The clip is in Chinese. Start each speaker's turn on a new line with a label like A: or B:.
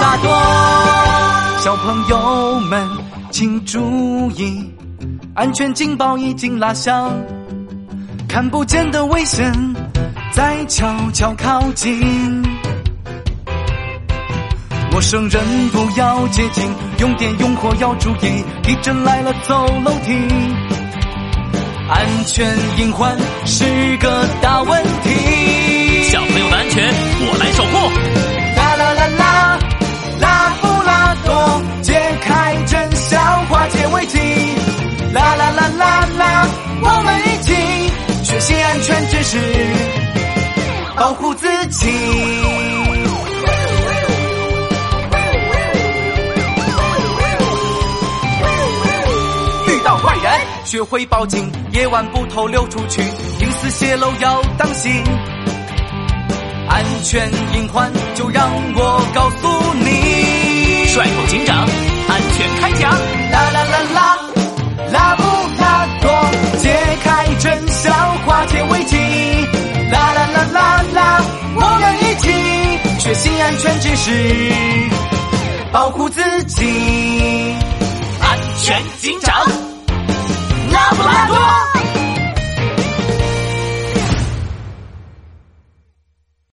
A: 拉多，小朋友们，请注意，安全警报已经拉响，看不见的危险在悄悄靠近。陌生人不要接近，用电用火要注意，地震来了走楼梯。安全隐患是个大问保护自己。遇到坏人，学会报警，夜晚不偷溜出去，隐私泄露要当心。安全隐患，就让我告诉你。
B: 帅狗警长，安全开讲。
A: 啦啦啦啦，拉布拉多，揭开真相，化解学习安全知识，保护自己。
B: 安全警长，